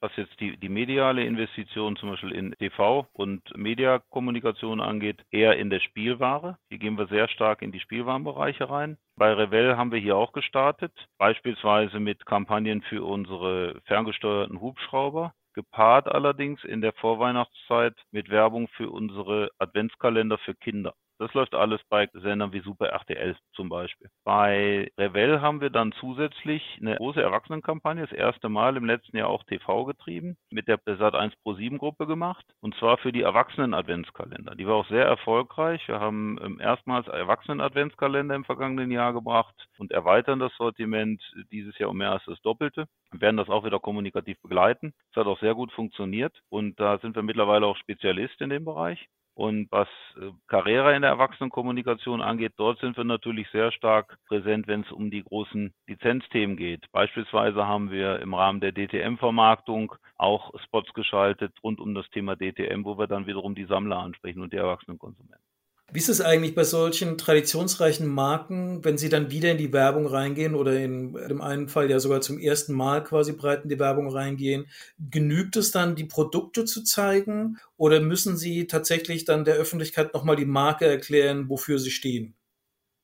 was jetzt die, die mediale Investition zum Beispiel in TV und Mediakommunikation angeht, eher in der Spielware. Hier gehen wir sehr stark in die Spielwarenbereiche rein. Bei Revell haben wir hier auch gestartet, beispielsweise mit Kampagnen für unsere ferngesteuerten Hubschrauber gepaart allerdings in der Vorweihnachtszeit mit Werbung für unsere Adventskalender für Kinder. Das läuft alles bei Sendern wie Super RTL zum Beispiel. Bei Revell haben wir dann zusätzlich eine große Erwachsenenkampagne, das erste Mal im letzten Jahr auch TV getrieben, mit der Sat1 Pro 7 Gruppe gemacht und zwar für die Erwachsenen-Adventskalender. Die war auch sehr erfolgreich. Wir haben ähm, erstmals Erwachsenen-Adventskalender im vergangenen Jahr gebracht und erweitern das Sortiment dieses Jahr um mehr als das Doppelte. Wir werden das auch wieder kommunikativ begleiten. Das hat auch sehr gut funktioniert und da sind wir mittlerweile auch Spezialist in dem Bereich. Und was äh, Carrera in der Erwachsenenkommunikation angeht, dort sind wir natürlich sehr stark präsent, wenn es um die großen Lizenzthemen geht. Beispielsweise haben wir im Rahmen der DTM-Vermarktung auch Spots geschaltet rund um das Thema DTM, wo wir dann wiederum die Sammler ansprechen und die Erwachsenenkonsumenten. Wie ist es eigentlich bei solchen traditionsreichen Marken, wenn sie dann wieder in die Werbung reingehen oder in dem einen Fall ja sogar zum ersten Mal quasi breit in die Werbung reingehen? Genügt es dann, die Produkte zu zeigen oder müssen sie tatsächlich dann der Öffentlichkeit nochmal die Marke erklären, wofür sie stehen?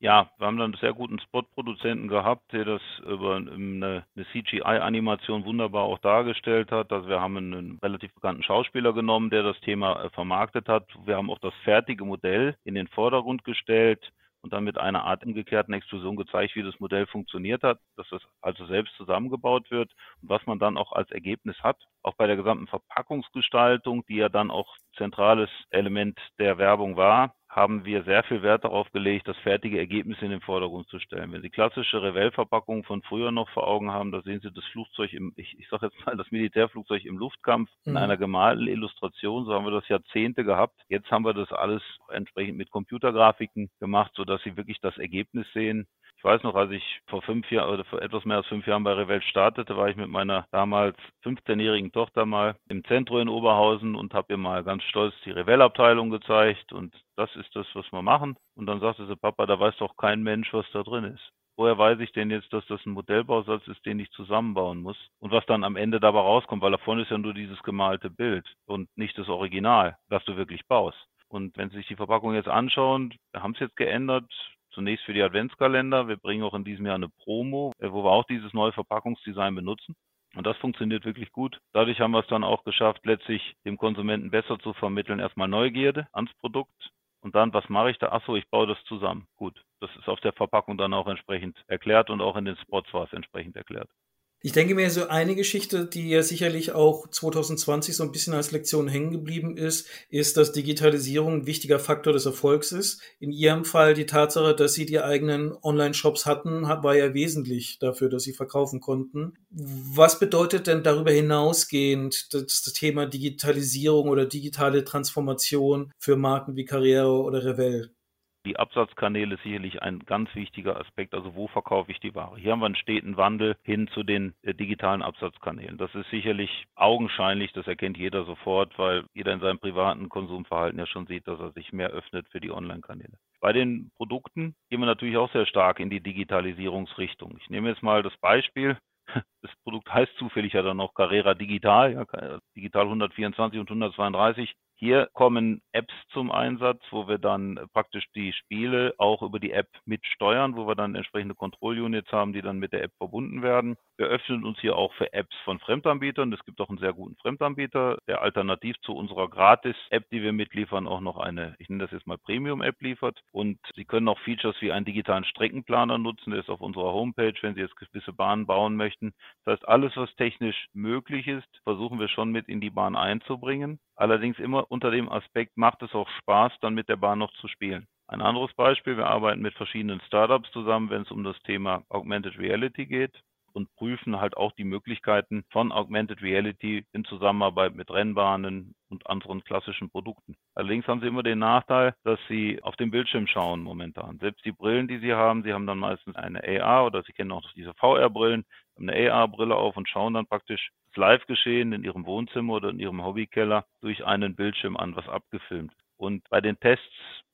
Ja, wir haben dann einen sehr guten Spot-Produzenten gehabt, der das über eine, eine CGI-Animation wunderbar auch dargestellt hat. Also wir haben einen relativ bekannten Schauspieler genommen, der das Thema äh, vermarktet hat. Wir haben auch das fertige Modell in den Vordergrund gestellt und dann mit einer Art umgekehrten Explosion gezeigt, wie das Modell funktioniert hat, dass das also selbst zusammengebaut wird und was man dann auch als Ergebnis hat. Auch bei der gesamten Verpackungsgestaltung, die ja dann auch zentrales Element der Werbung war, haben wir sehr viel Wert darauf gelegt, das fertige Ergebnis in den Vordergrund zu stellen. Wenn Sie klassische Revell-Verpackungen von früher noch vor Augen haben, da sehen Sie das Flugzeug im, ich, ich sage jetzt mal, das Militärflugzeug im Luftkampf mhm. in einer gemalten Illustration. So haben wir das Jahrzehnte gehabt. Jetzt haben wir das alles entsprechend mit Computergrafiken gemacht, sodass Sie wirklich das Ergebnis sehen. Ich weiß noch, als ich vor fünf Jahren oder vor etwas mehr als fünf Jahren bei Revell startete, war ich mit meiner damals 15-jährigen Tochter mal im Zentrum in Oberhausen und habe ihr mal ganz stolz die Revell-Abteilung gezeigt und das ist das, was wir machen. Und dann sagte sie, Papa, da weiß doch kein Mensch, was da drin ist. Woher weiß ich denn jetzt, dass das ein Modellbausatz ist, den ich zusammenbauen muss? Und was dann am Ende dabei rauskommt, weil davon ist ja nur dieses gemalte Bild und nicht das Original, was du wirklich baust. Und wenn Sie sich die Verpackung jetzt anschauen, haben es jetzt geändert, Zunächst für die Adventskalender. Wir bringen auch in diesem Jahr eine Promo, äh, wo wir auch dieses neue Verpackungsdesign benutzen. Und das funktioniert wirklich gut. Dadurch haben wir es dann auch geschafft, letztlich dem Konsumenten besser zu vermitteln. Erstmal Neugierde ans Produkt und dann, was mache ich da? Achso, ich baue das zusammen. Gut. Das ist auf der Verpackung dann auch entsprechend erklärt und auch in den Spots war es entsprechend erklärt. Ich denke mir, so eine Geschichte, die ja sicherlich auch 2020 so ein bisschen als Lektion hängen geblieben ist, ist, dass Digitalisierung ein wichtiger Faktor des Erfolgs ist. In Ihrem Fall die Tatsache, dass Sie die eigenen Online-Shops hatten, war ja wesentlich dafür, dass Sie verkaufen konnten. Was bedeutet denn darüber hinausgehend das Thema Digitalisierung oder digitale Transformation für Marken wie Karriere oder Revell? Die Absatzkanäle sicherlich ein ganz wichtiger Aspekt. Also wo verkaufe ich die Ware? Hier haben wir einen steten Wandel hin zu den äh, digitalen Absatzkanälen. Das ist sicherlich augenscheinlich, das erkennt jeder sofort, weil jeder in seinem privaten Konsumverhalten ja schon sieht, dass er sich mehr öffnet für die Online-Kanäle. Bei den Produkten gehen wir natürlich auch sehr stark in die Digitalisierungsrichtung. Ich nehme jetzt mal das Beispiel, das Produkt heißt zufällig ja dann noch Carrera Digital, ja, Digital 124 und 132. Hier kommen Apps zum Einsatz, wo wir dann praktisch die Spiele auch über die App mitsteuern, wo wir dann entsprechende Kontrollunits haben, die dann mit der App verbunden werden. Wir öffnen uns hier auch für Apps von Fremdanbietern. Es gibt auch einen sehr guten Fremdanbieter, der alternativ zu unserer Gratis-App, die wir mitliefern, auch noch eine, ich nenne das jetzt mal Premium-App liefert. Und Sie können auch Features wie einen digitalen Streckenplaner nutzen. Der ist auf unserer Homepage, wenn Sie jetzt gewisse Bahnen bauen möchten. Das heißt, alles, was technisch möglich ist, versuchen wir schon mit in die Bahn einzubringen. Allerdings immer unter dem Aspekt, macht es auch Spaß, dann mit der Bahn noch zu spielen. Ein anderes Beispiel, wir arbeiten mit verschiedenen Startups zusammen, wenn es um das Thema Augmented Reality geht und prüfen halt auch die Möglichkeiten von Augmented Reality in Zusammenarbeit mit Rennbahnen und anderen klassischen Produkten. Allerdings haben sie immer den Nachteil, dass sie auf dem Bildschirm schauen momentan. Selbst die Brillen, die sie haben, sie haben dann meistens eine AR oder sie kennen auch diese VR-Brillen, eine AR-Brille auf und schauen dann praktisch Live-Geschehen in ihrem Wohnzimmer oder in ihrem Hobbykeller durch einen Bildschirm an, was abgefilmt. Und bei den Tests,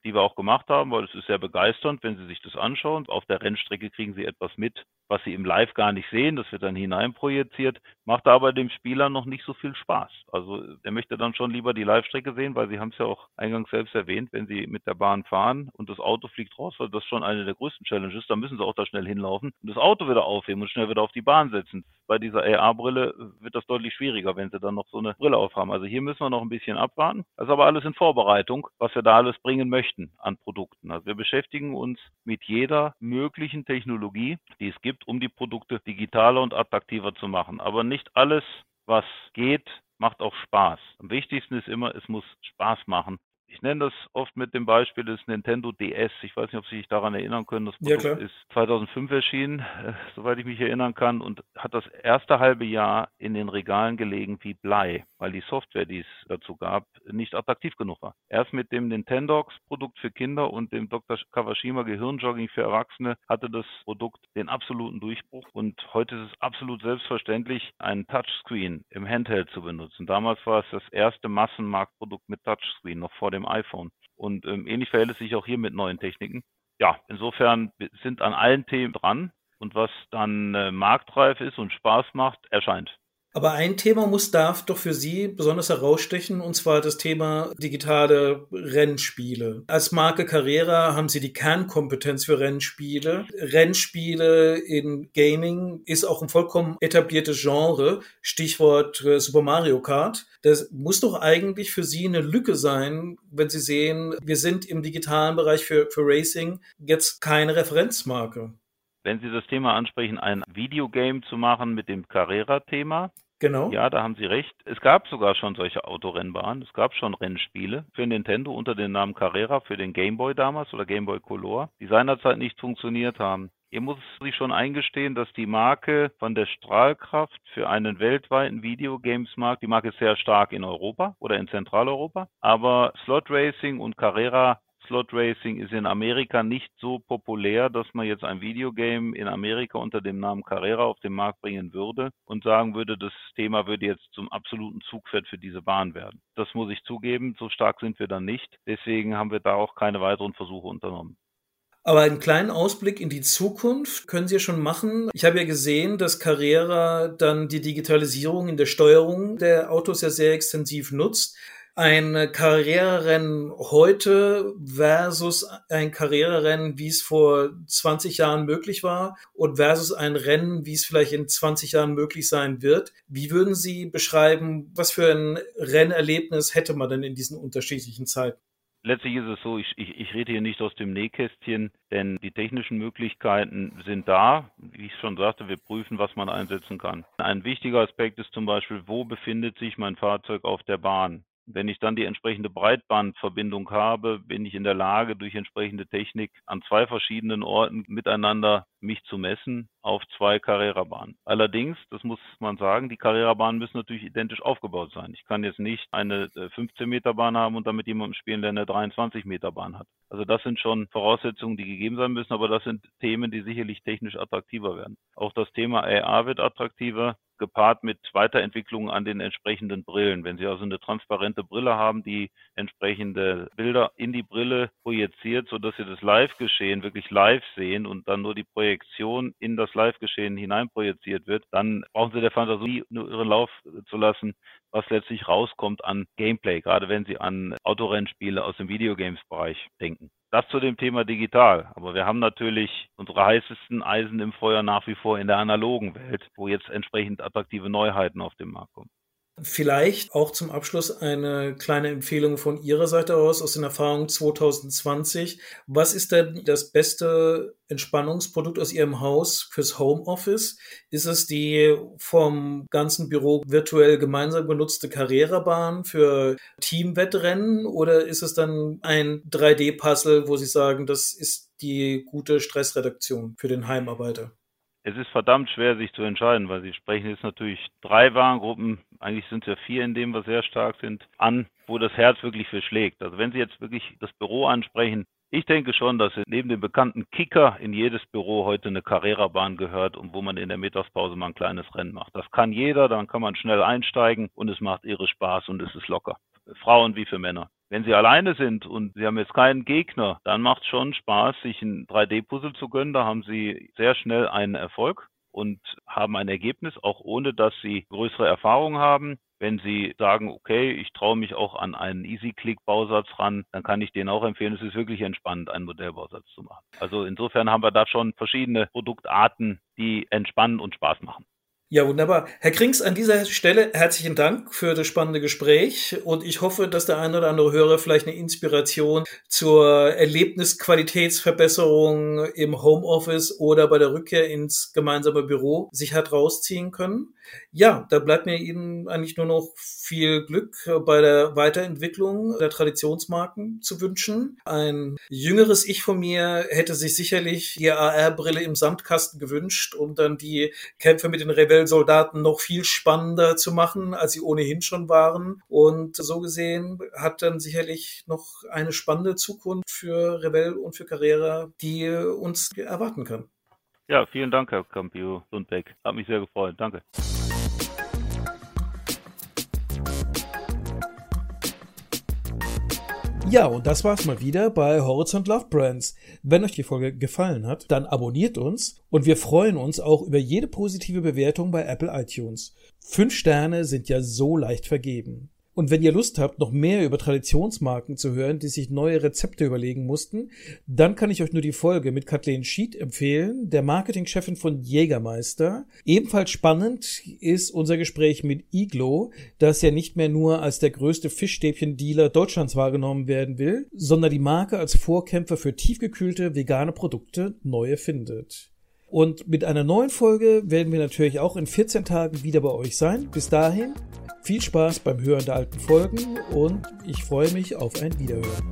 die wir auch gemacht haben, weil es ist sehr begeisternd, wenn Sie sich das anschauen. Auf der Rennstrecke kriegen Sie etwas mit, was Sie im Live gar nicht sehen. Das wird dann hineinprojiziert, macht aber dem Spieler noch nicht so viel Spaß. Also er möchte dann schon lieber die Live-Strecke sehen, weil Sie haben es ja auch eingangs selbst erwähnt, wenn Sie mit der Bahn fahren und das Auto fliegt raus, weil das schon eine der größten Challenges, dann müssen Sie auch da schnell hinlaufen und das Auto wieder aufheben und schnell wieder auf die Bahn setzen. Bei dieser AR-Brille wird das deutlich schwieriger, wenn Sie dann noch so eine Brille aufhaben. Also hier müssen wir noch ein bisschen abwarten. Das ist aber alles in Vorbereitung, was wir da alles bringen möchten an Produkten. Also wir beschäftigen uns mit jeder möglichen Technologie, die es gibt, um die Produkte digitaler und attraktiver zu machen. Aber nicht alles, was geht, macht auch Spaß. Am wichtigsten ist immer, es muss Spaß machen. Ich nenne das oft mit dem Beispiel des Nintendo DS. Ich weiß nicht, ob Sie sich daran erinnern können. Das Produkt ja, ist 2005 erschienen, äh, soweit ich mich erinnern kann, und hat das erste halbe Jahr in den Regalen gelegen wie Blei, weil die Software, die es dazu gab, nicht attraktiv genug war. Erst mit dem Nintendox Produkt für Kinder und dem Dr. Kawashima Gehirnjogging für Erwachsene hatte das Produkt den absoluten Durchbruch. Und heute ist es absolut selbstverständlich, einen Touchscreen im Handheld zu benutzen. Damals war es das erste Massenmarktprodukt mit Touchscreen, noch vor dem iPhone. Und ähm, ähnlich verhält es sich auch hier mit neuen Techniken. Ja, insofern sind an allen Themen dran und was dann äh, marktreif ist und Spaß macht, erscheint. Aber ein Thema muss darf doch für Sie besonders herausstechen, und zwar das Thema digitale Rennspiele. Als Marke Carrera haben Sie die Kernkompetenz für Rennspiele. Rennspiele in Gaming ist auch ein vollkommen etabliertes Genre. Stichwort äh, Super Mario Kart. Das muss doch eigentlich für Sie eine Lücke sein, wenn Sie sehen, wir sind im digitalen Bereich für, für Racing jetzt keine Referenzmarke. Wenn Sie das Thema ansprechen, ein Videogame zu machen mit dem Carrera-Thema, Genau. Ja, da haben Sie recht. Es gab sogar schon solche Autorennbahnen. Es gab schon Rennspiele für Nintendo unter dem Namen Carrera für den Game Boy damals oder Game Boy Color, die seinerzeit nicht funktioniert haben. Hier muss sich schon eingestehen, dass die Marke von der Strahlkraft für einen weltweiten Videogames-Markt, die Marke ist sehr stark in Europa oder in Zentraleuropa, aber Slot Racing und Carrera Slot Racing ist in Amerika nicht so populär, dass man jetzt ein Videogame in Amerika unter dem Namen Carrera auf den Markt bringen würde und sagen würde, das Thema würde jetzt zum absoluten Zugpferd für diese Bahn werden. Das muss ich zugeben, so stark sind wir dann nicht. Deswegen haben wir da auch keine weiteren Versuche unternommen. Aber einen kleinen Ausblick in die Zukunft können Sie ja schon machen. Ich habe ja gesehen, dass Carrera dann die Digitalisierung in der Steuerung der Autos ja sehr extensiv nutzt ein Karriererennen heute versus ein Karriererennen, wie es vor 20 Jahren möglich war und versus ein Rennen, wie es vielleicht in 20 Jahren möglich sein wird. Wie würden Sie beschreiben, was für ein Rennerlebnis hätte man denn in diesen unterschiedlichen Zeiten? Letztlich ist es so, ich, ich, ich rede hier nicht aus dem Nähkästchen, denn die technischen Möglichkeiten sind da. Wie ich schon sagte, wir prüfen, was man einsetzen kann. Ein wichtiger Aspekt ist zum Beispiel, wo befindet sich mein Fahrzeug auf der Bahn? Wenn ich dann die entsprechende Breitbandverbindung habe, bin ich in der Lage, durch entsprechende Technik an zwei verschiedenen Orten miteinander mich zu messen auf zwei Carrera-Bahnen. Allerdings, das muss man sagen, die Carrera-Bahnen müssen natürlich identisch aufgebaut sein. Ich kann jetzt nicht eine 15 äh, haben und damit jemandem spielen, der eine 23 Meter Bahn hat. Also das sind schon Voraussetzungen, die gegeben sein müssen, aber das sind Themen, die sicherlich technisch attraktiver werden. Auch das Thema AR wird attraktiver gepaart mit Weiterentwicklungen an den entsprechenden Brillen. Wenn Sie also eine transparente Brille haben, die entsprechende Bilder in die Brille projiziert, sodass Sie das Live-Geschehen wirklich live sehen und dann nur die Projektion in das Live-Geschehen hineinprojiziert wird, dann brauchen Sie der Fantasie nur ihren Lauf zu lassen, was letztlich rauskommt an Gameplay, gerade wenn Sie an Autorennspiele aus dem Videogames-Bereich denken. Das zu dem Thema digital. Aber wir haben natürlich unsere heißesten Eisen im Feuer nach wie vor in der analogen Welt, wo jetzt entsprechend attraktive Neuheiten auf den Markt kommen. Vielleicht auch zum Abschluss eine kleine Empfehlung von Ihrer Seite aus, aus den Erfahrungen 2020. Was ist denn das beste Entspannungsprodukt aus Ihrem Haus fürs Homeoffice? Ist es die vom ganzen Büro virtuell gemeinsam genutzte Carrera-Bahn für Teamwettrennen oder ist es dann ein 3D-Puzzle, wo Sie sagen, das ist die gute Stressreduktion für den Heimarbeiter? Es ist verdammt schwer, sich zu entscheiden, weil Sie sprechen jetzt natürlich drei Warengruppen, eigentlich sind es ja vier in dem, was sehr stark sind, an, wo das Herz wirklich für schlägt. Also wenn Sie jetzt wirklich das Büro ansprechen, ich denke schon, dass neben dem bekannten Kicker in jedes Büro heute eine Carrera-Bahn gehört und wo man in der Mittagspause mal ein kleines Rennen macht. Das kann jeder, dann kann man schnell einsteigen und es macht irre Spaß und es ist locker. Frauen wie für Männer. Wenn Sie alleine sind und Sie haben jetzt keinen Gegner, dann macht es schon Spaß, sich ein 3D-Puzzle zu gönnen. Da haben Sie sehr schnell einen Erfolg und haben ein Ergebnis, auch ohne dass Sie größere Erfahrung haben. Wenn Sie sagen, okay, ich traue mich auch an einen Easy-Click-Bausatz ran, dann kann ich den auch empfehlen. Es ist wirklich entspannend, einen Modellbausatz zu machen. Also insofern haben wir da schon verschiedene Produktarten, die entspannen und Spaß machen. Ja, wunderbar. Herr Krings, an dieser Stelle herzlichen Dank für das spannende Gespräch und ich hoffe, dass der eine oder andere Hörer vielleicht eine Inspiration zur Erlebnisqualitätsverbesserung im Homeoffice oder bei der Rückkehr ins gemeinsame Büro sich hat rausziehen können. Ja, da bleibt mir Ihnen eigentlich nur noch viel Glück bei der Weiterentwicklung der Traditionsmarken zu wünschen. Ein jüngeres Ich von mir hätte sich sicherlich die AR-Brille im Sandkasten gewünscht, um dann die Kämpfe mit den Rebellen Rebellsoldaten noch viel spannender zu machen, als sie ohnehin schon waren. Und so gesehen hat dann sicherlich noch eine spannende Zukunft für Rebell und für Carrera, die uns erwarten kann. Ja, vielen Dank, Herr Campio Lundbeck. Hat mich sehr gefreut. Danke. Ja, und das war's mal wieder bei Horizont Love Brands. Wenn euch die Folge gefallen hat, dann abonniert uns und wir freuen uns auch über jede positive Bewertung bei Apple iTunes. Fünf Sterne sind ja so leicht vergeben. Und wenn ihr Lust habt, noch mehr über Traditionsmarken zu hören, die sich neue Rezepte überlegen mussten, dann kann ich euch nur die Folge mit Kathleen Schied empfehlen, der Marketingchefin von Jägermeister. Ebenfalls spannend ist unser Gespräch mit Iglo, das ja nicht mehr nur als der größte Fischstäbchen-Dealer Deutschlands wahrgenommen werden will, sondern die Marke als Vorkämpfer für tiefgekühlte vegane Produkte neu erfindet. Und mit einer neuen Folge werden wir natürlich auch in 14 Tagen wieder bei euch sein. Bis dahin viel Spaß beim Hören der alten Folgen und ich freue mich auf ein Wiederhören.